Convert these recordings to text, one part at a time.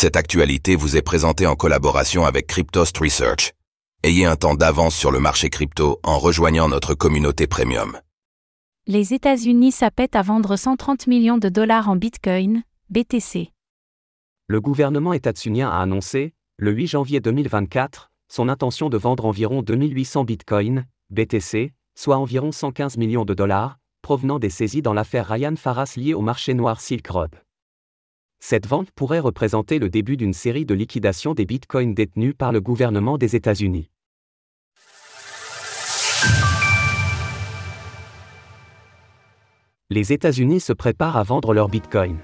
Cette actualité vous est présentée en collaboration avec Cryptost Research. Ayez un temps d'avance sur le marché crypto en rejoignant notre communauté premium. Les États-Unis s'apprêtent à vendre 130 millions de dollars en Bitcoin, BTC. Le gouvernement états-unien a annoncé, le 8 janvier 2024, son intention de vendre environ 2800 Bitcoin, BTC, soit environ 115 millions de dollars, provenant des saisies dans l'affaire Ryan Faras liée au marché noir Silk Road. Cette vente pourrait représenter le début d'une série de liquidations des bitcoins détenus par le gouvernement des États-Unis. Les États-Unis se préparent à vendre leurs bitcoins.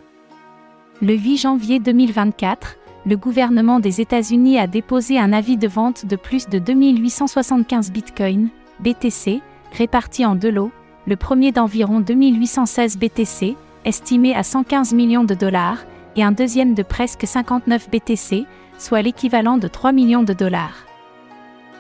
Le 8 janvier 2024, le gouvernement des États-Unis a déposé un avis de vente de plus de 2875 bitcoins, BTC, répartis en deux lots, le premier d'environ 2816 BTC, estimé à 115 millions de dollars, et un deuxième de presque 59 BTC, soit l'équivalent de 3 millions de dollars.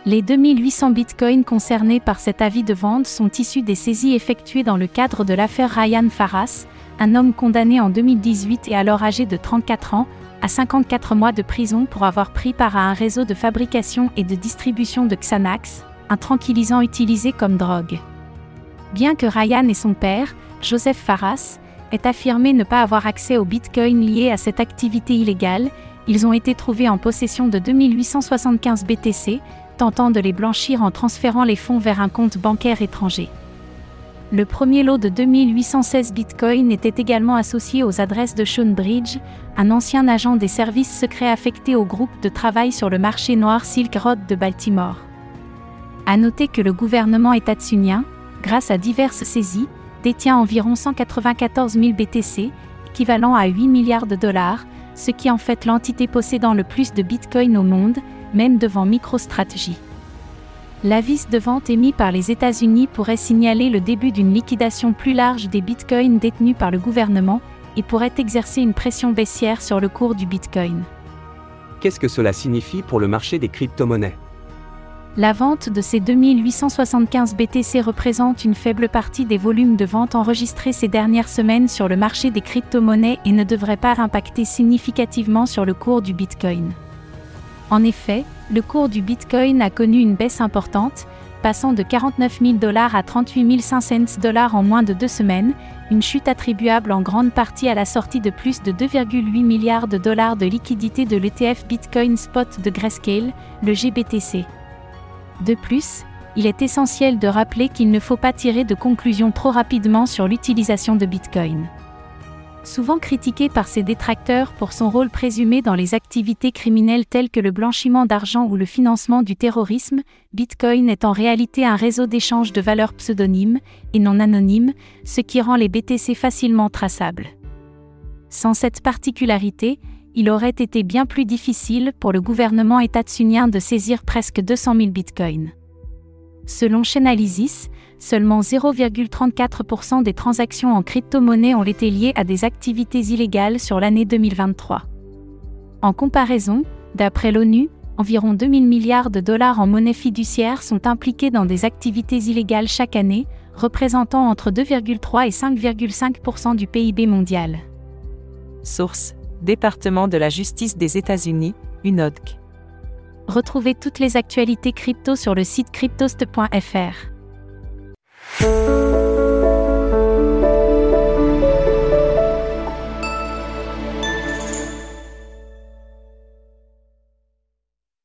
Les 2800 bitcoins concernés par cet avis de vente sont issus des saisies effectuées dans le cadre de l'affaire Ryan Faras, un homme condamné en 2018 et alors âgé de 34 ans, à 54 mois de prison pour avoir pris part à un réseau de fabrication et de distribution de Xanax, un tranquillisant utilisé comme drogue. Bien que Ryan et son père, Joseph Faras, aient affirmé ne pas avoir accès aux bitcoins liés à cette activité illégale, ils ont été trouvés en possession de 2875 BTC, tentant de les blanchir en transférant les fonds vers un compte bancaire étranger. Le premier lot de 2816 bitcoins était également associé aux adresses de Sean Bridge, un ancien agent des services secrets affecté au groupe de travail sur le marché noir Silk Road de Baltimore. À noter que le gouvernement états-unien, grâce à diverses saisies, détient environ 194 000 BTC, équivalent à 8 milliards de dollars, ce qui en fait l'entité possédant le plus de bitcoins au monde, même devant MicroStrategy. L'avis de vente émis par les États-Unis pourrait signaler le début d'une liquidation plus large des bitcoins détenus par le gouvernement et pourrait exercer une pression baissière sur le cours du bitcoin. Qu'est-ce que cela signifie pour le marché des crypto-monnaies? La vente de ces 2875 BTC représente une faible partie des volumes de vente enregistrés ces dernières semaines sur le marché des crypto-monnaies et ne devrait pas impacter significativement sur le cours du bitcoin. En effet, le cours du Bitcoin a connu une baisse importante, passant de 49 000 dollars à 38 500 dollars en moins de deux semaines, une chute attribuable en grande partie à la sortie de plus de 2,8 milliards de dollars de liquidités de l'ETF Bitcoin Spot de Grayscale, le GBTC. De plus, il est essentiel de rappeler qu'il ne faut pas tirer de conclusions trop rapidement sur l'utilisation de Bitcoin. Souvent critiqué par ses détracteurs pour son rôle présumé dans les activités criminelles telles que le blanchiment d'argent ou le financement du terrorisme, Bitcoin est en réalité un réseau d'échange de valeurs pseudonymes et non anonymes, ce qui rend les BTC facilement traçables. Sans cette particularité, il aurait été bien plus difficile pour le gouvernement étatsunien de saisir presque 200 000 bitcoins. Selon Chainalysis, seulement 0,34% des transactions en crypto-monnaie ont été liées à des activités illégales sur l'année 2023. En comparaison, d'après l'ONU, environ 2000 milliards de dollars en monnaie fiduciaire sont impliqués dans des activités illégales chaque année, représentant entre 2,3 et 5,5% du PIB mondial. Source Département de la justice des États-Unis, UNODC. Retrouvez toutes les actualités crypto sur le site cryptost.fr.